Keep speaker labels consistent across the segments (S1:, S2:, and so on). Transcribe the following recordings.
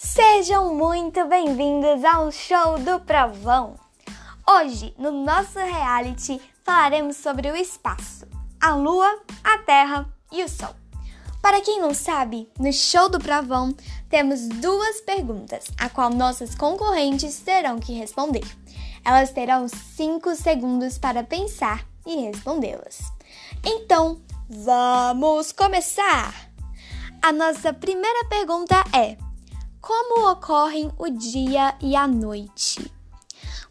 S1: Sejam muito bem-vindos ao show do Provão. Hoje, no nosso reality, falaremos sobre o espaço, a Lua, a Terra e o Sol. Para quem não sabe, no show do Provão temos duas perguntas, a qual nossas concorrentes terão que responder. Elas terão 5 segundos para pensar e respondê-las. Então, vamos começar! A nossa primeira pergunta é: Como ocorrem o dia e a noite?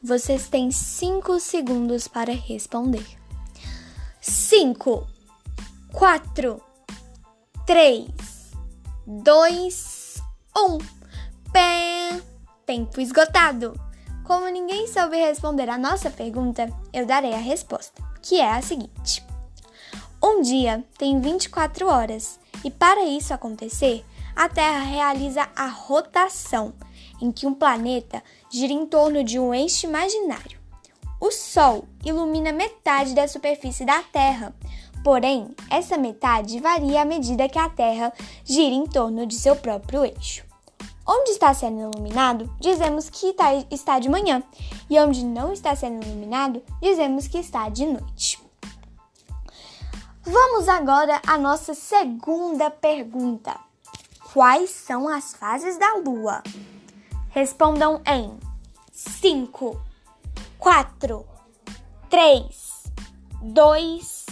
S1: Vocês têm 5 segundos para responder. 5, 4, 3, 2, 1. Pé! Tempo esgotado! Como ninguém soube responder a nossa pergunta, eu darei a resposta, que é a seguinte: Um dia tem 24 horas e, para isso acontecer, a Terra realiza a rotação, em que um planeta gira em torno de um eixo imaginário. O Sol ilumina metade da superfície da Terra, Porém, essa metade varia à medida que a Terra gira em torno de seu próprio eixo. Onde está sendo iluminado, dizemos que tá, está de manhã, e onde não está sendo iluminado, dizemos que está de noite. Vamos agora à nossa segunda pergunta: Quais são as fases da Lua? Respondam em 5, 4, 3, 2,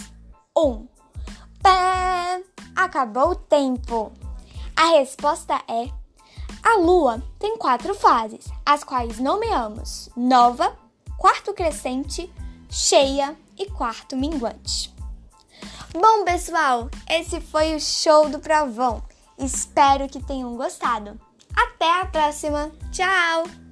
S1: um. Pé! Acabou o tempo. A resposta é: a Lua tem quatro fases, as quais nomeamos nova, quarto crescente, cheia e quarto minguante. Bom, pessoal, esse foi o show do Provão. Espero que tenham gostado. Até a próxima. Tchau!